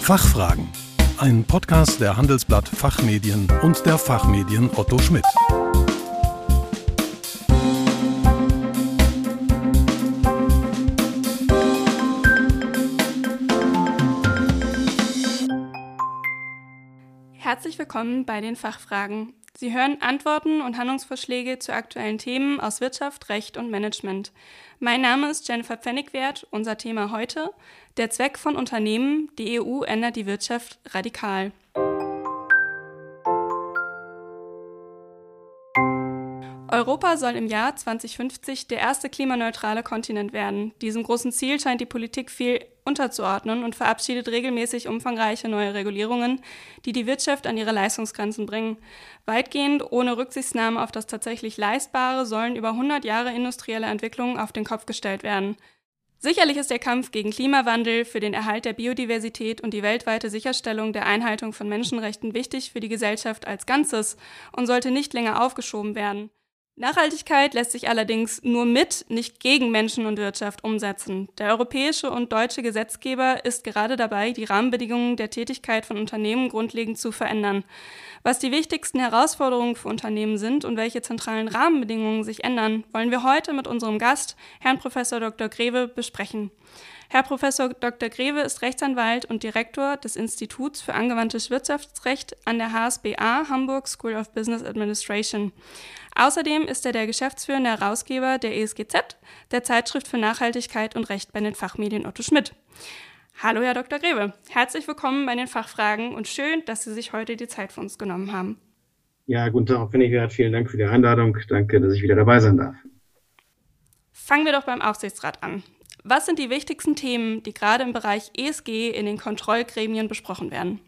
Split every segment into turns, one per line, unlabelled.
Fachfragen. Ein Podcast der Handelsblatt Fachmedien und der Fachmedien Otto Schmidt.
Herzlich willkommen bei den Fachfragen. Sie hören Antworten und Handlungsvorschläge zu aktuellen Themen aus Wirtschaft, Recht und Management. Mein Name ist Jennifer Pfennigwert. Unser Thema heute: Der Zweck von Unternehmen. Die EU ändert die Wirtschaft radikal. Europa soll im Jahr 2050 der erste klimaneutrale Kontinent werden. Diesem großen Ziel scheint die Politik viel unterzuordnen und verabschiedet regelmäßig umfangreiche neue Regulierungen, die die Wirtschaft an ihre Leistungsgrenzen bringen. Weitgehend ohne Rücksichtnahme auf das tatsächlich Leistbare sollen über 100 Jahre industrielle Entwicklung auf den Kopf gestellt werden. Sicherlich ist der Kampf gegen Klimawandel, für den Erhalt der Biodiversität und die weltweite Sicherstellung der Einhaltung von Menschenrechten wichtig für die Gesellschaft als Ganzes und sollte nicht länger aufgeschoben werden. Nachhaltigkeit lässt sich allerdings nur mit, nicht gegen Menschen und Wirtschaft umsetzen. Der europäische und deutsche Gesetzgeber ist gerade dabei, die Rahmenbedingungen der Tätigkeit von Unternehmen grundlegend zu verändern. Was die wichtigsten Herausforderungen für Unternehmen sind und welche zentralen Rahmenbedingungen sich ändern, wollen wir heute mit unserem Gast, Herrn Prof. Dr. Greve, besprechen. Herr Prof. Dr. Greve ist Rechtsanwalt und Direktor des Instituts für angewandtes Wirtschaftsrecht an der HSBA Hamburg School of Business Administration. Außerdem ist er der geschäftsführende Herausgeber der ESGZ, der Zeitschrift für Nachhaltigkeit und Recht bei den Fachmedien Otto Schmidt. Hallo, Herr Dr. Grebe. Herzlich willkommen bei den Fachfragen und schön, dass Sie sich heute die Zeit für uns genommen haben.
Ja, guten Tag, Frau Pfennigwert. Vielen Dank für die Einladung. Danke, dass ich wieder dabei sein darf.
Fangen wir doch beim Aufsichtsrat an. Was sind die wichtigsten Themen, die gerade im Bereich ESG in den Kontrollgremien besprochen werden?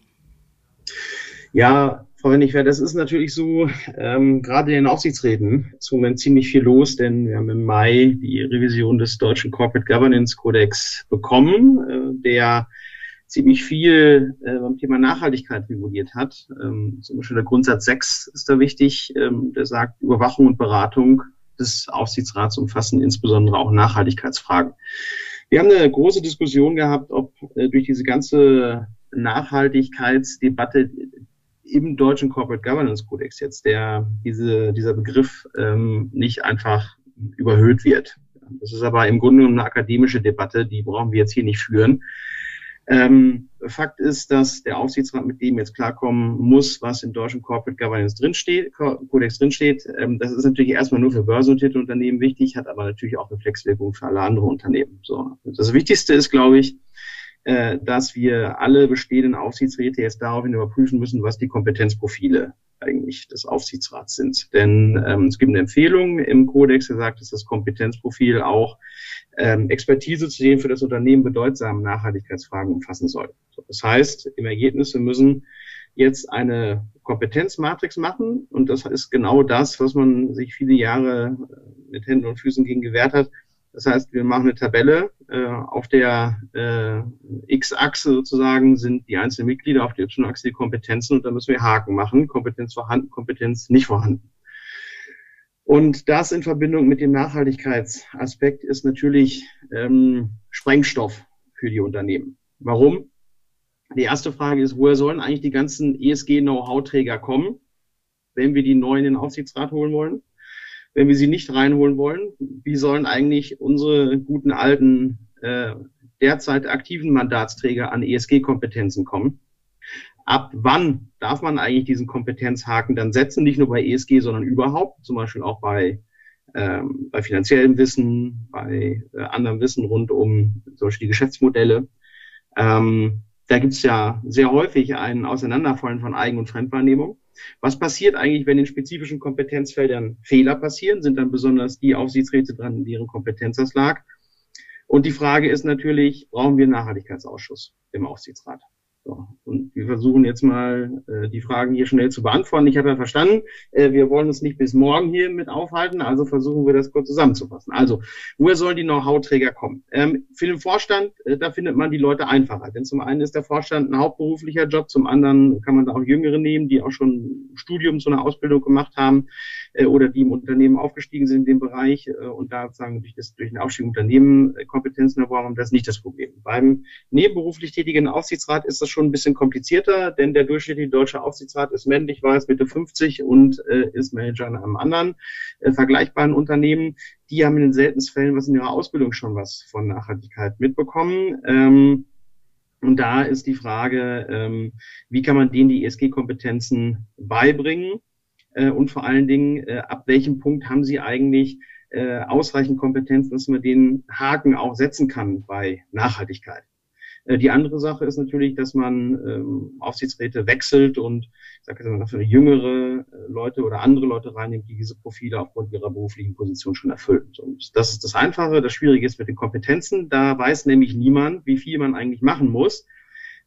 Ja, Frau Wendigwer, das ist natürlich so, ähm, gerade in den Aufsichtsräten ist im Moment ziemlich viel los, denn wir haben im Mai die Revision des deutschen Corporate Governance Codex bekommen, äh, der ziemlich viel äh, beim Thema Nachhaltigkeit reguliert hat. Ähm, zum Beispiel der Grundsatz 6 ist da wichtig, ähm, der sagt, Überwachung und Beratung des Aufsichtsrats umfassen insbesondere auch Nachhaltigkeitsfragen. Wir haben eine große Diskussion gehabt, ob äh, durch diese ganze Nachhaltigkeitsdebatte im deutschen Corporate Governance Codex jetzt der, diese, dieser Begriff ähm, nicht einfach überhöht wird. Das ist aber im Grunde eine akademische Debatte, die brauchen wir jetzt hier nicht führen. Ähm, Fakt ist, dass der Aufsichtsrat mit dem jetzt klarkommen muss, was im deutschen Corporate Governance drinsteht, Codex drinsteht. Ähm, das ist natürlich erstmal nur für börsennotierte Unternehmen wichtig, hat aber natürlich auch Reflexwirkung für alle andere Unternehmen. So. Das Wichtigste ist, glaube ich, äh, dass wir alle bestehenden Aufsichtsräte jetzt daraufhin überprüfen müssen, was die Kompetenzprofile eigentlich des Aufsichtsrats sind. Denn ähm, es gibt eine Empfehlung im Kodex, der sagt, dass das Kompetenzprofil auch ähm, Expertise zu den für das Unternehmen bedeutsamen Nachhaltigkeitsfragen umfassen soll. So, das heißt, im Ergebnis, wir müssen jetzt eine Kompetenzmatrix machen und das ist genau das, was man sich viele Jahre äh, mit Händen und Füßen gegen gewehrt hat, das heißt, wir machen eine Tabelle. Äh, auf der äh, X-Achse sozusagen sind die einzelnen Mitglieder, auf der Y-Achse die Kompetenzen und da müssen wir Haken machen. Kompetenz vorhanden, Kompetenz nicht vorhanden. Und das in Verbindung mit dem Nachhaltigkeitsaspekt ist natürlich ähm, Sprengstoff für die Unternehmen. Warum? Die erste Frage ist, woher sollen eigentlich die ganzen ESG-Know-how-Träger kommen, wenn wir die neuen in den Aufsichtsrat holen wollen? Wenn wir sie nicht reinholen wollen, wie sollen eigentlich unsere guten alten äh, derzeit aktiven Mandatsträger an ESG-Kompetenzen kommen? Ab wann darf man eigentlich diesen Kompetenzhaken dann setzen? Nicht nur bei ESG, sondern überhaupt, zum Beispiel auch bei, ähm, bei finanziellem Wissen, bei äh, anderem Wissen rund um die Geschäftsmodelle. Ähm, da gibt es ja sehr häufig ein Auseinanderfallen von Eigen- und Fremdwahrnehmung. Was passiert eigentlich, wenn in spezifischen Kompetenzfeldern Fehler passieren? Sind dann besonders die Aufsichtsräte dran, in deren Kompetenz das lag? Und die Frage ist natürlich, brauchen wir einen Nachhaltigkeitsausschuss im Aufsichtsrat? So. Und wir versuchen jetzt mal äh, die Fragen hier schnell zu beantworten. Ich habe ja verstanden, äh, wir wollen uns nicht bis morgen hier mit aufhalten, also versuchen wir das kurz zusammenzufassen. Also, woher sollen die Know-how-Träger kommen? Ähm, für den Vorstand, äh, da findet man die Leute einfacher. Denn zum einen ist der Vorstand ein hauptberuflicher Job, zum anderen kann man da auch Jüngere nehmen, die auch schon Studium zu einer Ausbildung gemacht haben äh, oder die im Unternehmen aufgestiegen sind in dem Bereich äh, und da sagen durch, das, durch den Aufstieg im Unternehmen äh, Kompetenzen erworben haben, das ist nicht das Problem. Beim nebenberuflich tätigen Aufsichtsrat ist das schon ein bisschen komplizierter, denn der durchschnittliche deutsche Aufsichtsrat ist männlich, es Mitte 50 und äh, ist Manager in einem anderen äh, vergleichbaren Unternehmen. Die haben in den seltensten Fällen was in ihrer Ausbildung schon was von Nachhaltigkeit mitbekommen. Ähm, und da ist die Frage, ähm, wie kann man denen die ESG-Kompetenzen beibringen? Äh, und vor allen Dingen, äh, ab welchem Punkt haben sie eigentlich äh, ausreichend Kompetenzen, dass man den Haken auch setzen kann bei Nachhaltigkeit. Äh, die andere Sache ist natürlich, dass man ähm, Aufsichtsräte wechselt und ich sage jetzt mal für jüngere äh, Leute oder andere Leute reinnimmt, die diese Profile aufgrund ihrer beruflichen Position schon erfüllen. Und das ist das Einfache. Das Schwierige ist mit den Kompetenzen. Da weiß nämlich niemand, wie viel man eigentlich machen muss,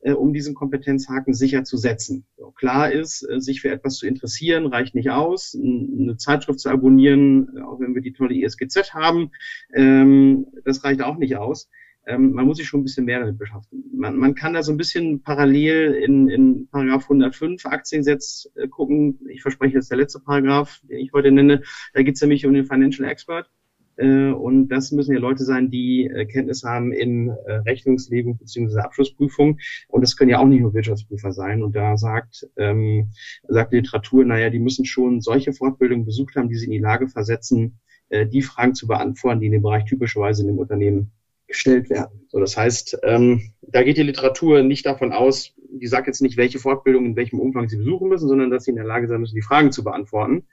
äh, um diesen Kompetenzhaken sicher zu setzen. So, klar ist, äh, sich für etwas zu interessieren, reicht nicht aus. Eine Zeitschrift zu abonnieren, auch wenn wir die tolle ISGZ haben, ähm, das reicht auch nicht aus ähm, man muss sich schon ein bisschen mehr damit beschaffen. Man, man kann da so ein bisschen parallel in, in Paragraph 105 Aktiengesetz äh, gucken. Ich verspreche, das ist der letzte Paragraph, den ich heute nenne. Da geht es nämlich um den Financial Expert. Äh, und das müssen ja Leute sein, die äh, Kenntnis haben in äh, Rechnungslegung bzw. Abschlussprüfung. Und das können ja auch nicht nur Wirtschaftsprüfer sein. Und da sagt, ähm, sagt die Literatur, naja, die müssen schon solche Fortbildungen besucht haben, die sie in die Lage versetzen, die Fragen zu beantworten, die in dem Bereich typischerweise in dem Unternehmen gestellt werden. So, das heißt, ähm, da geht die Literatur nicht davon aus, die sagt jetzt nicht, welche Fortbildung in welchem Umfang sie besuchen müssen, sondern dass sie in der Lage sein müssen, die Fragen zu beantworten.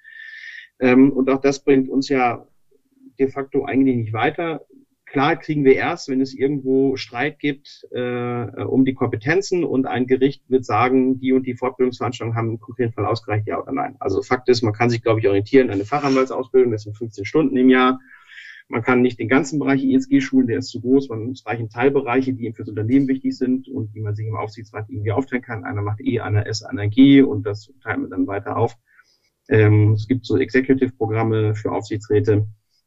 Ähm, und auch das bringt uns ja de facto eigentlich nicht weiter. Klar kriegen wir erst, wenn es irgendwo Streit gibt äh, um die Kompetenzen und ein Gericht wird sagen, die und die Fortbildungsveranstaltungen haben im konkreten Fall ausgereicht, ja oder nein. Also Fakt ist, man kann sich, glaube ich, orientieren an eine Fachanwaltsausbildung, das sind 15 Stunden im Jahr. Man kann nicht den ganzen Bereich ISG schulen, der ist zu groß. Man, reichen Teilbereiche, die eben fürs Unternehmen wichtig sind und die man sich im Aufsichtsrat irgendwie aufteilen kann. Einer macht E, einer S, einer G und das teilt man dann weiter auf. Ähm, es gibt so Executive-Programme für Aufsichtsräte,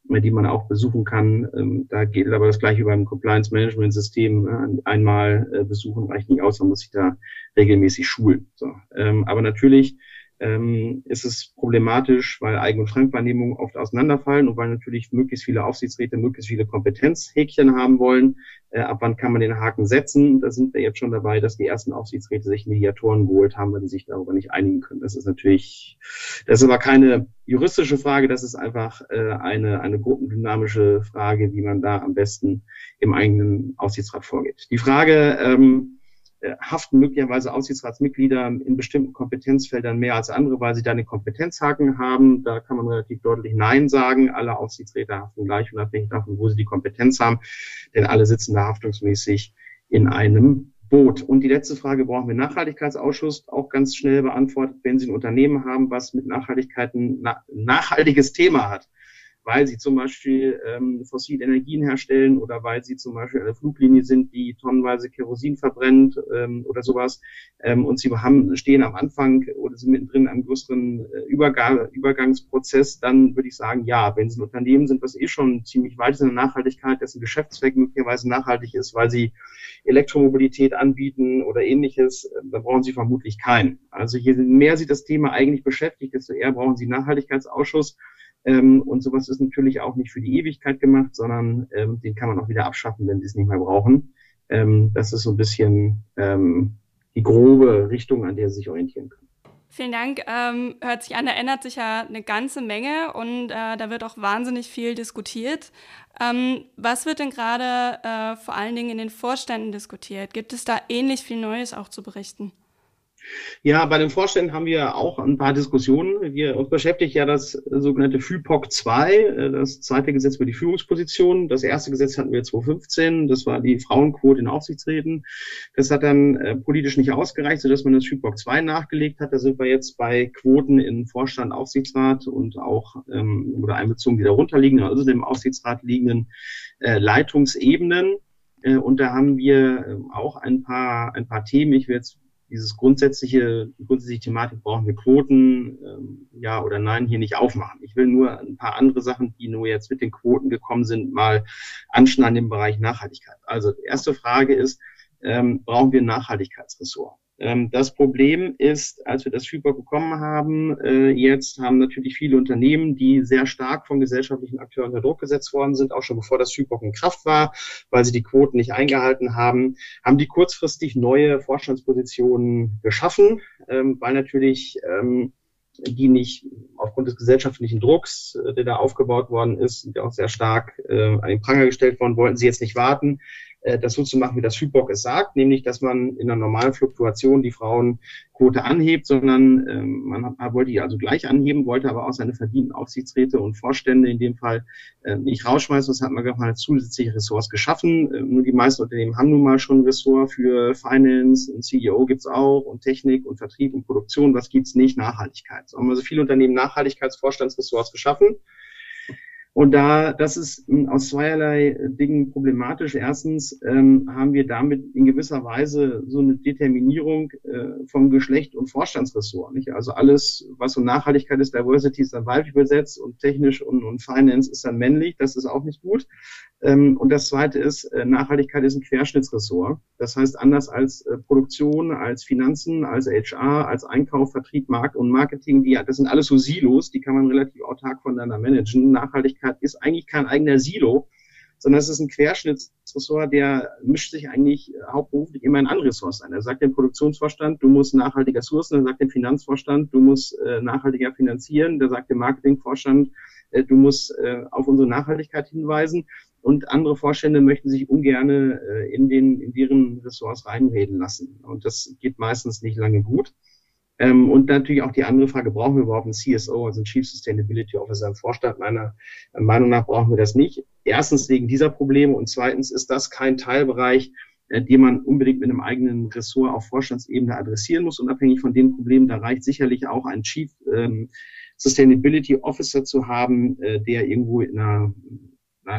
äh, die man auch besuchen kann. Ähm, da geht aber das gleiche beim Compliance-Management-System. Äh, einmal äh, besuchen reicht nicht aus, man muss sich da regelmäßig schulen. So. Ähm, aber natürlich ähm, ist es problematisch, weil Eigen- und Fremdwahrnehmungen oft auseinanderfallen und weil natürlich möglichst viele Aufsichtsräte möglichst viele Kompetenzhäkchen haben wollen. Äh, ab wann kann man den Haken setzen? Da sind wir jetzt schon dabei, dass die ersten Aufsichtsräte sich Mediatoren geholt haben, weil die sich darüber nicht einigen können. Das ist natürlich, das ist aber keine juristische Frage, das ist einfach äh, eine, eine gruppendynamische Frage, wie man da am besten im eigenen Aufsichtsrat vorgeht. Die Frage, ähm, äh, haften möglicherweise Aufsichtsratsmitglieder in bestimmten Kompetenzfeldern mehr als andere, weil sie da einen Kompetenzhaken haben. Da kann man relativ deutlich Nein sagen. Alle Aufsichtsräte haften gleich, unabhängig davon, wo sie die Kompetenz haben, denn alle sitzen da haftungsmäßig in einem Boot. Und die letzte Frage brauchen wir Nachhaltigkeitsausschuss auch ganz schnell beantwortet. Wenn Sie ein Unternehmen haben, was mit Nachhaltigkeit ein nachhaltiges Thema hat, weil sie zum Beispiel ähm, fossile Energien herstellen oder weil sie zum Beispiel eine Fluglinie sind, die tonnenweise Kerosin verbrennt ähm, oder sowas. Ähm, und sie haben, stehen am Anfang oder sind mittendrin in einem größeren äh, Übergang, Übergangsprozess, dann würde ich sagen, ja, wenn sie ein Unternehmen sind, was eh schon ziemlich weit ist in der Nachhaltigkeit, dessen Geschäftszweck möglicherweise nachhaltig ist, weil sie Elektromobilität anbieten oder ähnliches, äh, dann brauchen sie vermutlich keinen. Also je mehr sie das Thema eigentlich beschäftigt, desto eher brauchen sie Nachhaltigkeitsausschuss. Ähm, und sowas ist natürlich auch nicht für die Ewigkeit gemacht, sondern ähm, den kann man auch wieder abschaffen, wenn sie es nicht mehr brauchen. Ähm, das ist so ein bisschen ähm, die grobe Richtung, an der sie sich orientieren können.
Vielen Dank. Ähm, hört sich an, da ändert sich ja eine ganze Menge und äh, da wird auch wahnsinnig viel diskutiert. Ähm, was wird denn gerade äh, vor allen Dingen in den Vorständen diskutiert? Gibt es da ähnlich viel Neues auch zu berichten?
Ja, bei den Vorständen haben wir auch ein paar Diskussionen. Wir uns beschäftigt ja das sogenannte FÜPOC 2, äh, das zweite Gesetz über die Führungsposition. Das erste Gesetz hatten wir 2015, das war die Frauenquote in Aufsichtsräten. Das hat dann äh, politisch nicht ausgereicht, sodass man das FÜPOC 2 nachgelegt hat. Da sind wir jetzt bei Quoten in Vorstand, Aufsichtsrat und auch ähm, oder einbezogen die darunter liegen, also dem Aufsichtsrat liegenden äh, Leitungsebenen. Äh, und da haben wir äh, auch ein paar, ein paar Themen. Ich will jetzt dieses grundsätzliche, grundsätzliche Thematik brauchen wir Quoten, ähm, ja oder nein, hier nicht aufmachen. Ich will nur ein paar andere Sachen, die nur jetzt mit den Quoten gekommen sind, mal anschneiden im Bereich Nachhaltigkeit. Also erste Frage ist, ähm, brauchen wir ein Nachhaltigkeitsressort? Ähm, das Problem ist, als wir das FIBOR bekommen haben, äh, jetzt haben natürlich viele Unternehmen, die sehr stark von gesellschaftlichen Akteuren unter Druck gesetzt worden sind, auch schon bevor das FIBOR in Kraft war, weil sie die Quoten nicht eingehalten haben, haben die kurzfristig neue Vorstandspositionen geschaffen, ähm, weil natürlich ähm, die nicht aufgrund des gesellschaftlichen Drucks, äh, der da aufgebaut worden ist, der auch sehr stark äh, an den Pranger gestellt worden, wollten sie jetzt nicht warten, das so zu machen, wie das HYPOC es sagt, nämlich, dass man in einer normalen Fluktuation die Frauenquote anhebt, sondern ähm, man wollte die also gleich anheben, wollte aber auch seine verdienten Aufsichtsräte und Vorstände in dem Fall äh, nicht rausschmeißen. Das hat man gerade mal zusätzliche Ressorts geschaffen. Äh, nur die meisten Unternehmen haben nun mal schon ein Ressort für Finance und CEO gibt's auch und Technik und Vertrieb und Produktion. Was gibt's nicht? Nachhaltigkeit. So haben also viele Unternehmen Nachhaltigkeitsvorstandsressorts geschaffen. Und da, das ist aus zweierlei Dingen problematisch. Erstens ähm, haben wir damit in gewisser Weise so eine Determinierung äh, vom Geschlecht und Vorstandsressort. Nicht? Also alles, was um Nachhaltigkeit ist, Diversity ist dann weiblich besetzt und technisch und, und Finance ist dann männlich. Das ist auch nicht gut. Ähm, und das Zweite ist, äh, Nachhaltigkeit ist ein Querschnittsressort. Das heißt, anders als äh, Produktion, als Finanzen, als HR, als Einkauf, Vertrieb, Markt und Marketing, die, das sind alles so Silos, die kann man relativ autark voneinander managen. Nachhaltigkeit ist eigentlich kein eigener Silo, sondern es ist ein Querschnittsressort, der mischt sich eigentlich hauptberuflich immer in andere Ressorts ein. Er sagt dem Produktionsvorstand, du musst nachhaltiger sourcen, er sagt dem Finanzvorstand, du musst äh, nachhaltiger finanzieren, der sagt dem Marketingvorstand, äh, du musst äh, auf unsere Nachhaltigkeit hinweisen und andere Vorstände möchten sich ungerne äh, in, den, in deren Ressorts reinreden lassen. Und das geht meistens nicht lange gut. Ähm, und natürlich auch die andere Frage, brauchen wir überhaupt einen CSO, also einen Chief Sustainability Officer im Vorstand? Meiner Meinung nach brauchen wir das nicht. Erstens wegen dieser Probleme und zweitens ist das kein Teilbereich, äh, den man unbedingt mit einem eigenen Ressort auf Vorstandsebene adressieren muss. Unabhängig von den Problemen, da reicht sicherlich auch ein Chief ähm, Sustainability Officer zu haben, äh, der irgendwo in einer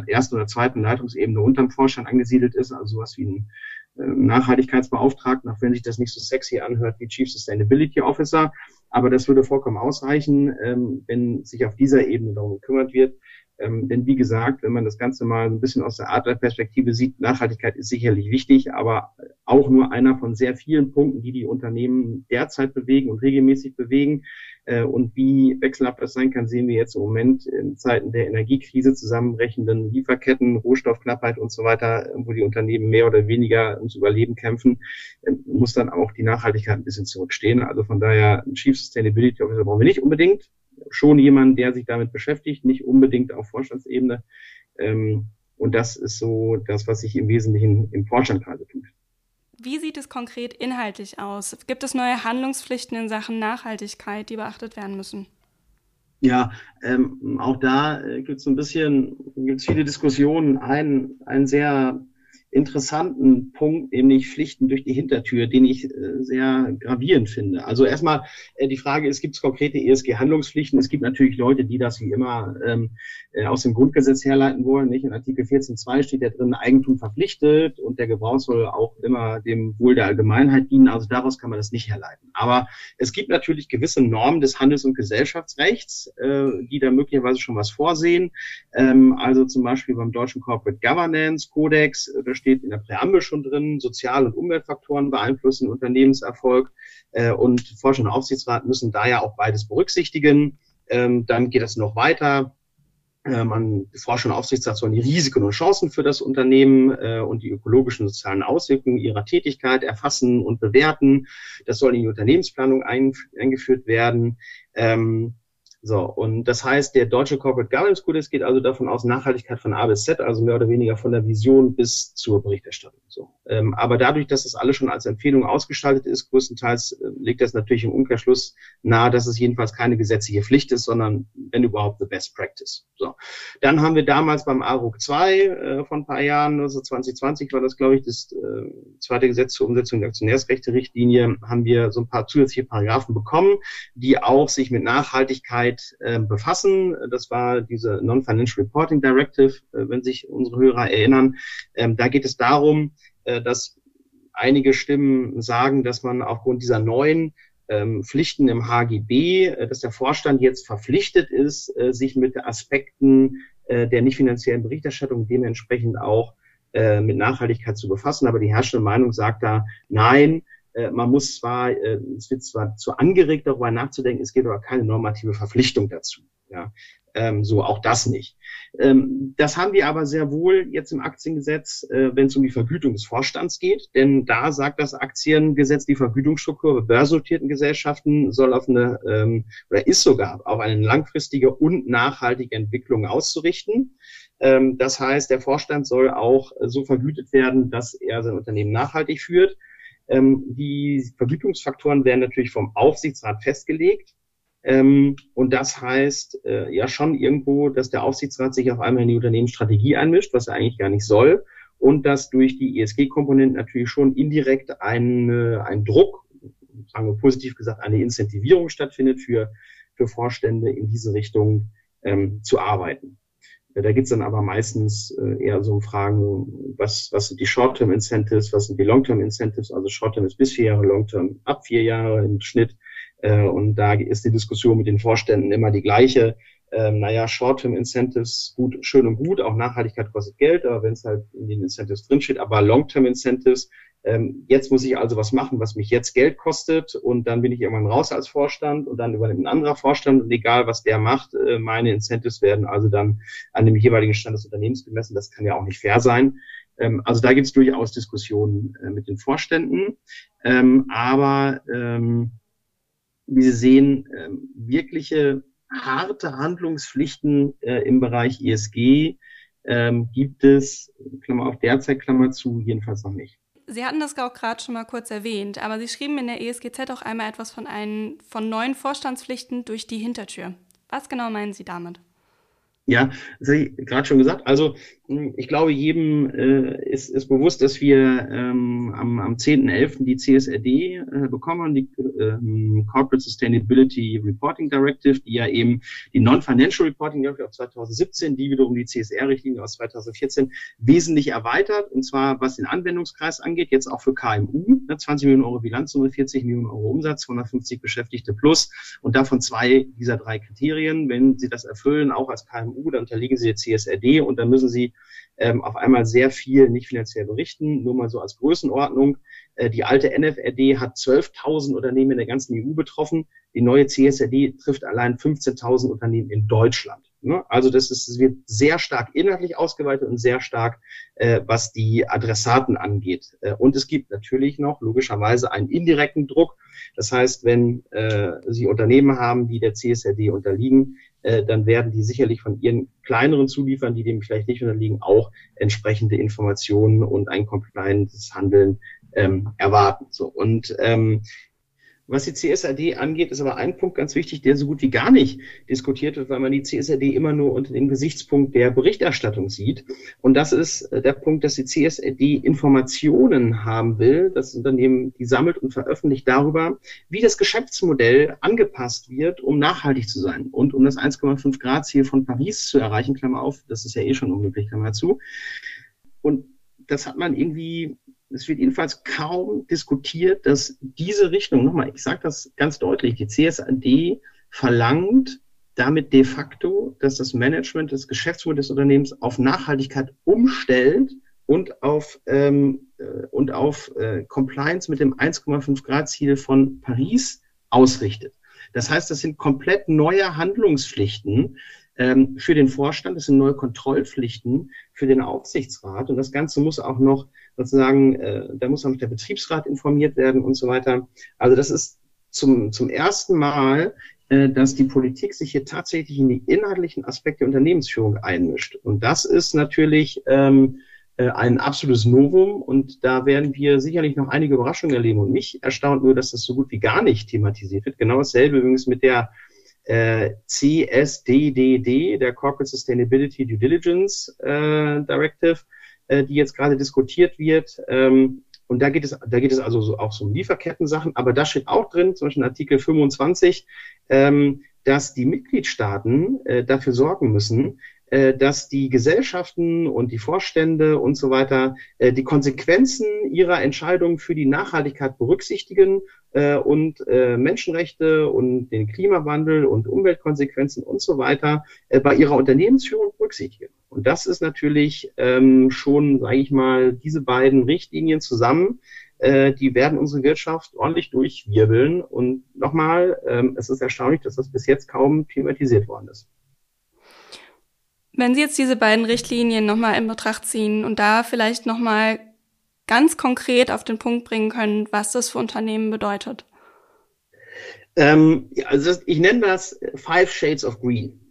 ersten oder zweiten Leitungsebene unterm Vorstand angesiedelt ist, also sowas wie ein äh, Nachhaltigkeitsbeauftragten, auch wenn sich das nicht so sexy anhört wie Chief Sustainability Officer. Aber das würde vollkommen ausreichen, ähm, wenn sich auf dieser Ebene darum gekümmert wird. Ähm, denn wie gesagt, wenn man das Ganze mal ein bisschen aus der Adlerperspektive sieht, Nachhaltigkeit ist sicherlich wichtig, aber auch nur einer von sehr vielen Punkten, die die Unternehmen derzeit bewegen und regelmäßig bewegen. Äh, und wie wechselhaft das sein kann, sehen wir jetzt im Moment in Zeiten der Energiekrise zusammenbrechenden Lieferketten, Rohstoffknappheit und so weiter, wo die Unternehmen mehr oder weniger ums Überleben kämpfen, äh, muss dann auch die Nachhaltigkeit ein bisschen zurückstehen. Also von daher, ein Chief Sustainability Officer brauchen wir nicht unbedingt schon jemand, der sich damit beschäftigt, nicht unbedingt auf Vorstandsebene. Ähm, und das ist so das, was sich im Wesentlichen im Vorstand gerade tut.
Wie sieht es konkret inhaltlich aus? Gibt es neue Handlungspflichten in Sachen Nachhaltigkeit, die beachtet werden müssen?
Ja, ähm, auch da äh, gibt es ein bisschen, gibt es viele Diskussionen. Ein, ein sehr interessanten Punkt, nämlich Pflichten durch die Hintertür, den ich äh, sehr gravierend finde. Also erstmal äh, die Frage ist, gibt es konkrete ESG-Handlungspflichten? Es gibt natürlich Leute, die das wie immer ähm, äh, aus dem Grundgesetz herleiten wollen. Nicht? In Artikel 14.2 steht ja drin, Eigentum verpflichtet und der Gebrauch soll auch immer dem Wohl der Allgemeinheit dienen. Also daraus kann man das nicht herleiten. Aber es gibt natürlich gewisse Normen des Handels- und Gesellschaftsrechts, äh, die da möglicherweise schon was vorsehen. Ähm, also zum Beispiel beim deutschen Corporate Governance Codex, äh, steht in der Präambel schon drin, Sozial- und Umweltfaktoren beeinflussen Unternehmenserfolg äh, und Vorstand und Aufsichtsrat müssen da ja auch beides berücksichtigen. Ähm, dann geht es noch weiter. Äh, man, Vorstand und Aufsichtsrat sollen die Risiken und Chancen für das Unternehmen äh, und die ökologischen und sozialen Auswirkungen ihrer Tätigkeit erfassen und bewerten. Das soll in die Unternehmensplanung ein, eingeführt werden. Ähm, so, und das heißt, der deutsche Corporate Governance Codex geht also davon aus, Nachhaltigkeit von A bis Z, also mehr oder weniger von der Vision bis zur Berichterstattung. So. Ähm, aber dadurch, dass das alles schon als Empfehlung ausgestaltet ist, größtenteils äh, liegt das natürlich im Umkehrschluss nahe, dass es jedenfalls keine gesetzliche Pflicht ist, sondern wenn überhaupt the best practice. So. Dann haben wir damals beim ARUG 2 äh, von ein paar Jahren, also 2020 war das, glaube ich, das äh, zweite Gesetz zur Umsetzung der Aktionärsrechte-Richtlinie, haben wir so ein paar zusätzliche Paragraphen bekommen, die auch sich mit Nachhaltigkeit Arbeit äh, befassen. Das war diese Non-Financial Reporting Directive, äh, wenn sich unsere Hörer erinnern. Ähm, da geht es darum, äh, dass einige Stimmen sagen, dass man aufgrund dieser neuen ähm, Pflichten im HGB, äh, dass der Vorstand jetzt verpflichtet ist, äh, sich mit Aspekten äh, der nicht finanziellen Berichterstattung dementsprechend auch mit Nachhaltigkeit zu befassen. Aber die herrschende Meinung sagt da, nein, äh, man muss zwar, äh, es wird zwar zu angeregt, darüber nachzudenken, es gibt aber keine normative Verpflichtung dazu. Ja, ähm, so auch das nicht. Ähm, das haben wir aber sehr wohl jetzt im Aktiengesetz, äh, wenn es um die Vergütung des Vorstands geht, denn da sagt das Aktiengesetz, die Vergütungsstruktur bei börsennotierten Gesellschaften soll auf eine ähm, oder ist sogar auf eine langfristige und nachhaltige Entwicklung auszurichten. Ähm, das heißt, der Vorstand soll auch so vergütet werden, dass er sein Unternehmen nachhaltig führt. Ähm, die Vergütungsfaktoren werden natürlich vom Aufsichtsrat festgelegt. Ähm, und das heißt äh, ja schon irgendwo, dass der Aufsichtsrat sich auf einmal in die Unternehmensstrategie einmischt, was er eigentlich gar nicht soll. Und dass durch die ESG-Komponenten natürlich schon indirekt ein, äh, ein Druck, sagen wir positiv gesagt, eine Incentivierung stattfindet für, für Vorstände in diese Richtung ähm, zu arbeiten. Da geht's dann aber meistens äh, eher so um Fragen, was, was sind die Short-Term-Incentives, was sind die Long-Term-Incentives, also Short-Term ist bis vier Jahre, Long-Term ab vier Jahre im Schnitt. Äh, und da ist die Diskussion mit den Vorständen immer die gleiche. Ähm, naja, Short-Term-Incentives, gut, schön und gut, auch Nachhaltigkeit kostet Geld, aber wenn es halt in den Incentives drinsteht, aber Long-Term-Incentives, ähm, jetzt muss ich also was machen, was mich jetzt Geld kostet und dann bin ich irgendwann raus als Vorstand und dann übernimmt ein anderer Vorstand und egal was der macht, äh, meine Incentives werden also dann an dem jeweiligen Stand des Unternehmens gemessen. Das kann ja auch nicht fair sein. Ähm, also da gibt es durchaus Diskussionen äh, mit den Vorständen. Ähm, aber ähm, wie Sie sehen, ähm, wirkliche harte Handlungspflichten äh, im Bereich ESG ähm, gibt es, Klammer auf derzeit, Klammer zu, jedenfalls noch nicht.
Sie hatten das auch gerade schon mal kurz erwähnt, aber Sie schrieben in der ESGZ auch einmal etwas von, einen, von neuen Vorstandspflichten durch die Hintertür. Was genau meinen Sie damit?
Ja, das habe ich gerade schon gesagt. Also hm, ich glaube, jedem äh, ist, ist bewusst, dass wir ähm, am, am 10.11. die CSRD äh, bekommen, die ähm, Corporate Sustainability Reporting Directive, die ja eben die Non-Financial Reporting Directive aus 2017, die wiederum die CSR-Richtlinie aus 2014 wesentlich erweitert, und zwar was den Anwendungskreis angeht, jetzt auch für KMU, ne, 20 Millionen Euro Bilanzsumme, 40 Millionen Euro Umsatz, 150 Beschäftigte plus und davon zwei dieser drei Kriterien. Wenn Sie das erfüllen, auch als KMU, EU, dann unterliegen sie der CSRD und dann müssen sie ähm, auf einmal sehr viel nicht finanziell berichten. Nur mal so als Größenordnung. Äh, die alte NFRD hat 12.000 Unternehmen in der ganzen EU betroffen. Die neue CSRD trifft allein 15.000 Unternehmen in Deutschland. Ne? Also das, ist, das wird sehr stark inhaltlich ausgeweitet und sehr stark, äh, was die Adressaten angeht. Äh, und es gibt natürlich noch logischerweise einen indirekten Druck. Das heißt, wenn äh, Sie Unternehmen haben, die der CSRD unterliegen, äh, dann werden die sicherlich von ihren kleineren Zulieferern, die dem vielleicht nicht unterliegen, auch entsprechende Informationen und ein compliantes Handeln ähm, erwarten. So und ähm, was die CSRD angeht, ist aber ein Punkt ganz wichtig, der so gut wie gar nicht diskutiert wird, weil man die CSRD immer nur unter dem Gesichtspunkt der Berichterstattung sieht. Und das ist äh, der Punkt, dass die CSRD Informationen haben will, das Unternehmen die sammelt und veröffentlicht darüber, wie das Geschäftsmodell angepasst wird, um nachhaltig zu sein und um das 1,5 Grad Ziel von Paris zu erreichen, Klammer auf, das ist ja eh schon unmöglich, Klammer zu. Und das hat man irgendwie es wird jedenfalls kaum diskutiert, dass diese Richtung, nochmal, ich sage das ganz deutlich, die CSAD verlangt damit de facto, dass das Management des Geschäftsmodells des Unternehmens auf Nachhaltigkeit umstellt und auf, ähm, äh, und auf äh, Compliance mit dem 1,5 Grad Ziel von Paris ausrichtet. Das heißt, das sind komplett neue Handlungspflichten, ähm, für den Vorstand, das sind neue Kontrollpflichten für den Aufsichtsrat und das Ganze muss auch noch sozusagen, äh, da muss auch noch der Betriebsrat informiert werden und so weiter. Also das ist zum, zum ersten Mal, äh, dass die Politik sich hier tatsächlich in die inhaltlichen Aspekte der Unternehmensführung einmischt. Und das ist natürlich ähm, äh, ein absolutes Novum und da werden wir sicherlich noch einige Überraschungen erleben. Und mich erstaunt nur, dass das so gut wie gar nicht thematisiert wird. Genau dasselbe übrigens mit der äh, CSDDD, der Corporate Sustainability Due Diligence äh, Directive, äh, die jetzt gerade diskutiert wird. Ähm, und da geht es, da geht es also so, auch so um Lieferketten-Sachen, aber da steht auch drin, zum Beispiel in Artikel 25, ähm, dass die Mitgliedstaaten äh, dafür sorgen müssen, äh, dass die Gesellschaften und die Vorstände und so weiter äh, die Konsequenzen ihrer Entscheidungen für die Nachhaltigkeit berücksichtigen äh, und äh, Menschenrechte und den Klimawandel und Umweltkonsequenzen und so weiter äh, bei ihrer Unternehmensführung berücksichtigen. Und das ist natürlich ähm, schon, sage ich mal, diese beiden Richtlinien zusammen, äh, die werden unsere Wirtschaft ordentlich durchwirbeln. Und nochmal, ähm, es ist erstaunlich, dass das bis jetzt kaum thematisiert worden ist.
Wenn Sie jetzt diese beiden Richtlinien nochmal in Betracht ziehen und da vielleicht nochmal ganz konkret auf den Punkt bringen können, was das für Unternehmen bedeutet.
Ähm, also ich nenne das Five Shades of Green.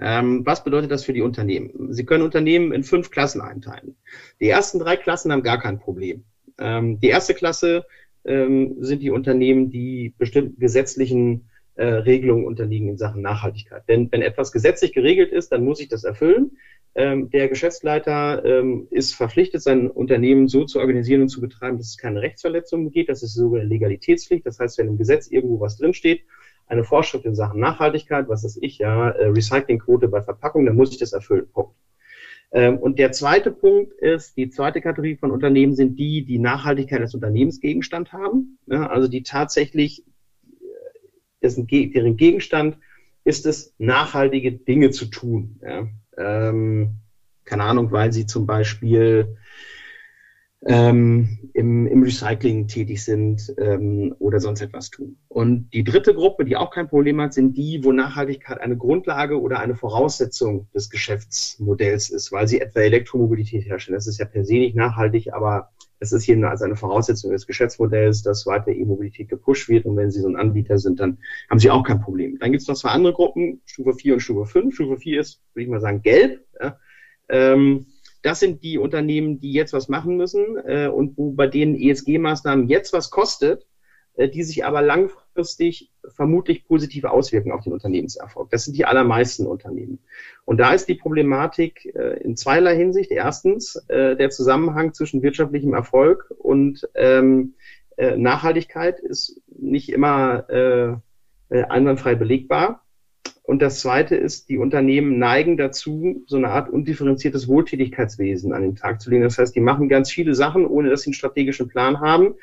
Ähm, was bedeutet das für die Unternehmen? Sie können Unternehmen in fünf Klassen einteilen. Die ersten drei Klassen haben gar kein Problem. Ähm, die erste Klasse ähm, sind die Unternehmen, die bestimmten gesetzlichen äh, Regelungen unterliegen in Sachen Nachhaltigkeit. Denn wenn etwas gesetzlich geregelt ist, dann muss ich das erfüllen. Ähm, der Geschäftsleiter ähm, ist verpflichtet, sein Unternehmen so zu organisieren und zu betreiben, dass es keine Rechtsverletzungen gibt. Das ist sogar eine Legalitätspflicht. Das heißt, wenn im Gesetz irgendwo was drinsteht, eine Vorschrift in Sachen Nachhaltigkeit, was ist ich, ja, äh, Recyclingquote bei Verpackung, dann muss ich das erfüllen. Punkt. Ähm, und der zweite Punkt ist, die zweite Kategorie von Unternehmen sind die, die Nachhaltigkeit als Unternehmensgegenstand haben. also die tatsächlich, äh, dessen, deren Gegenstand ist es, nachhaltige Dinge zu tun. Ähm, keine Ahnung, weil sie zum Beispiel ähm, im, im Recycling tätig sind ähm, oder sonst etwas tun. Und die dritte Gruppe, die auch kein Problem hat, sind die, wo Nachhaltigkeit eine Grundlage oder eine Voraussetzung des Geschäftsmodells ist, weil sie etwa Elektromobilität herstellen. Das ist ja per se nicht nachhaltig, aber es ist jedenfalls eine Voraussetzung des Geschäftsmodells, dass weiter E-Mobilität gepusht wird. Und wenn Sie so ein Anbieter sind, dann haben Sie auch kein Problem. Dann gibt es noch zwei andere Gruppen, Stufe 4 und Stufe 5. Stufe 4 ist, würde ich mal sagen, gelb. Ja. Ähm, das sind die Unternehmen, die jetzt was machen müssen äh, und wo bei denen ESG-Maßnahmen jetzt was kostet, äh, die sich aber langfristig vermutlich positiv auswirken auf den Unternehmenserfolg. Das sind die allermeisten Unternehmen. Und da ist die Problematik äh, in zweierlei Hinsicht. Erstens äh, der Zusammenhang zwischen wirtschaftlichem Erfolg und ähm, äh, Nachhaltigkeit ist nicht immer äh, äh einwandfrei belegbar. Und das Zweite ist, die Unternehmen neigen dazu, so eine Art undifferenziertes Wohltätigkeitswesen an den Tag zu legen. Das heißt, die machen ganz viele Sachen, ohne dass sie einen strategischen Plan haben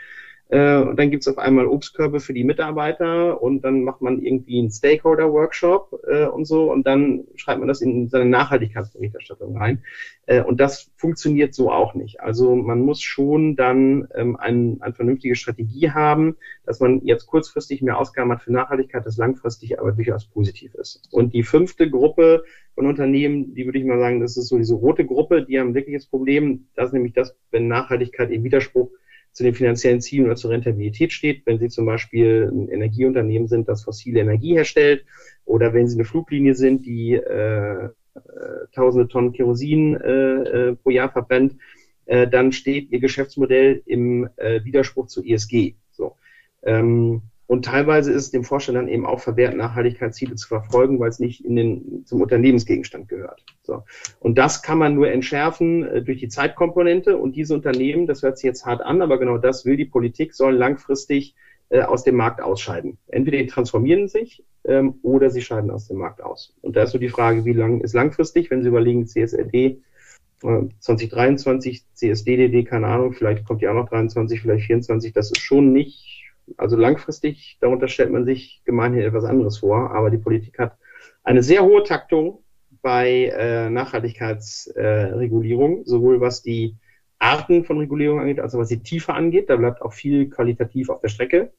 äh, und dann gibt's auf einmal Obstkörbe für die Mitarbeiter und dann macht man irgendwie einen Stakeholder-Workshop äh, und so und dann schreibt man das in seine Nachhaltigkeitsberichterstattung rein. Äh, und das funktioniert so auch nicht. Also man muss schon dann ähm, ein, eine vernünftige Strategie haben, dass man jetzt kurzfristig mehr Ausgaben hat für Nachhaltigkeit, das langfristig aber durchaus positiv ist. Und die fünfte Gruppe von Unternehmen, die würde ich mal sagen, das ist so diese rote Gruppe, die haben wirklich das Problem, das ist nämlich das, wenn Nachhaltigkeit im Widerspruch zu den finanziellen Zielen oder zur Rentabilität steht. Wenn Sie zum Beispiel ein Energieunternehmen sind, das fossile Energie herstellt, oder wenn Sie eine Fluglinie sind, die äh, äh, tausende Tonnen Kerosin äh, äh, pro Jahr verbrennt, äh, dann steht Ihr Geschäftsmodell im äh, Widerspruch zu ESG. So. Ähm, und teilweise ist dem Vorstand dann eben auch verwehrt, Nachhaltigkeitsziele zu verfolgen, weil es nicht in den, zum Unternehmensgegenstand gehört. So. Und das kann man nur entschärfen äh, durch die Zeitkomponente. Und diese Unternehmen, das hört sich jetzt hart an, aber genau das will die Politik, sollen langfristig äh, aus dem Markt ausscheiden. Entweder die transformieren sich ähm, oder sie scheiden aus dem Markt aus. Und da ist so die Frage, wie lang ist langfristig, wenn Sie überlegen, CSLD äh, 2023, CSDDD, keine Ahnung, vielleicht kommt ja auch noch 23, vielleicht 24, das ist schon nicht also langfristig, darunter stellt man sich gemeinhin etwas anderes vor, aber die Politik hat eine sehr hohe Taktung bei äh, Nachhaltigkeitsregulierung, äh, sowohl was die Arten von Regulierung angeht, als auch was die Tiefe angeht. Da bleibt auch viel qualitativ auf der Strecke.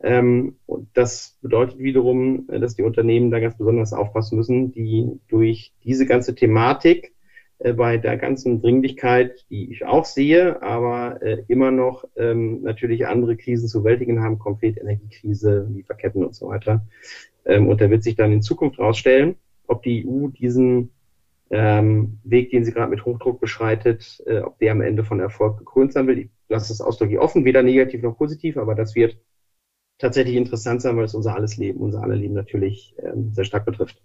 Ähm, und das bedeutet wiederum, äh, dass die Unternehmen da ganz besonders aufpassen müssen, die durch diese ganze Thematik bei der ganzen Dringlichkeit, die ich auch sehe, aber äh, immer noch ähm, natürlich andere Krisen zu bewältigen haben, konkret Energiekrise, Lieferketten und so weiter. Ähm, und da wird sich dann in Zukunft rausstellen, ob die EU diesen ähm, Weg, den sie gerade mit Hochdruck beschreitet, äh, ob der am Ende von Erfolg gekrönt sein will. Ich lasse das ausdrücklich offen, weder negativ noch positiv, aber das wird tatsächlich interessant sein, weil es unser alles Leben, unser aller Leben natürlich ähm, sehr stark betrifft.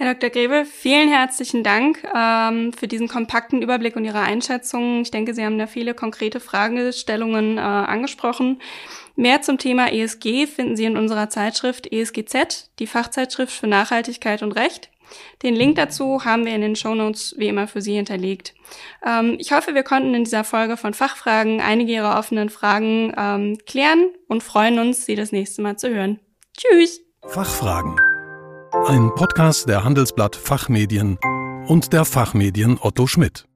Herr Dr. Grebe, vielen herzlichen Dank ähm, für diesen kompakten Überblick und Ihre Einschätzungen. Ich denke, Sie haben da viele konkrete Fragestellungen äh, angesprochen. Mehr zum Thema ESG finden Sie in unserer Zeitschrift ESGZ, die Fachzeitschrift für Nachhaltigkeit und Recht. Den Link dazu haben wir in den Shownotes wie immer für Sie hinterlegt. Ähm, ich hoffe, wir konnten in dieser Folge von Fachfragen einige Ihrer offenen Fragen ähm, klären und freuen uns, Sie das nächste Mal zu hören. Tschüss!
Fachfragen ein Podcast der Handelsblatt Fachmedien und der Fachmedien Otto Schmidt.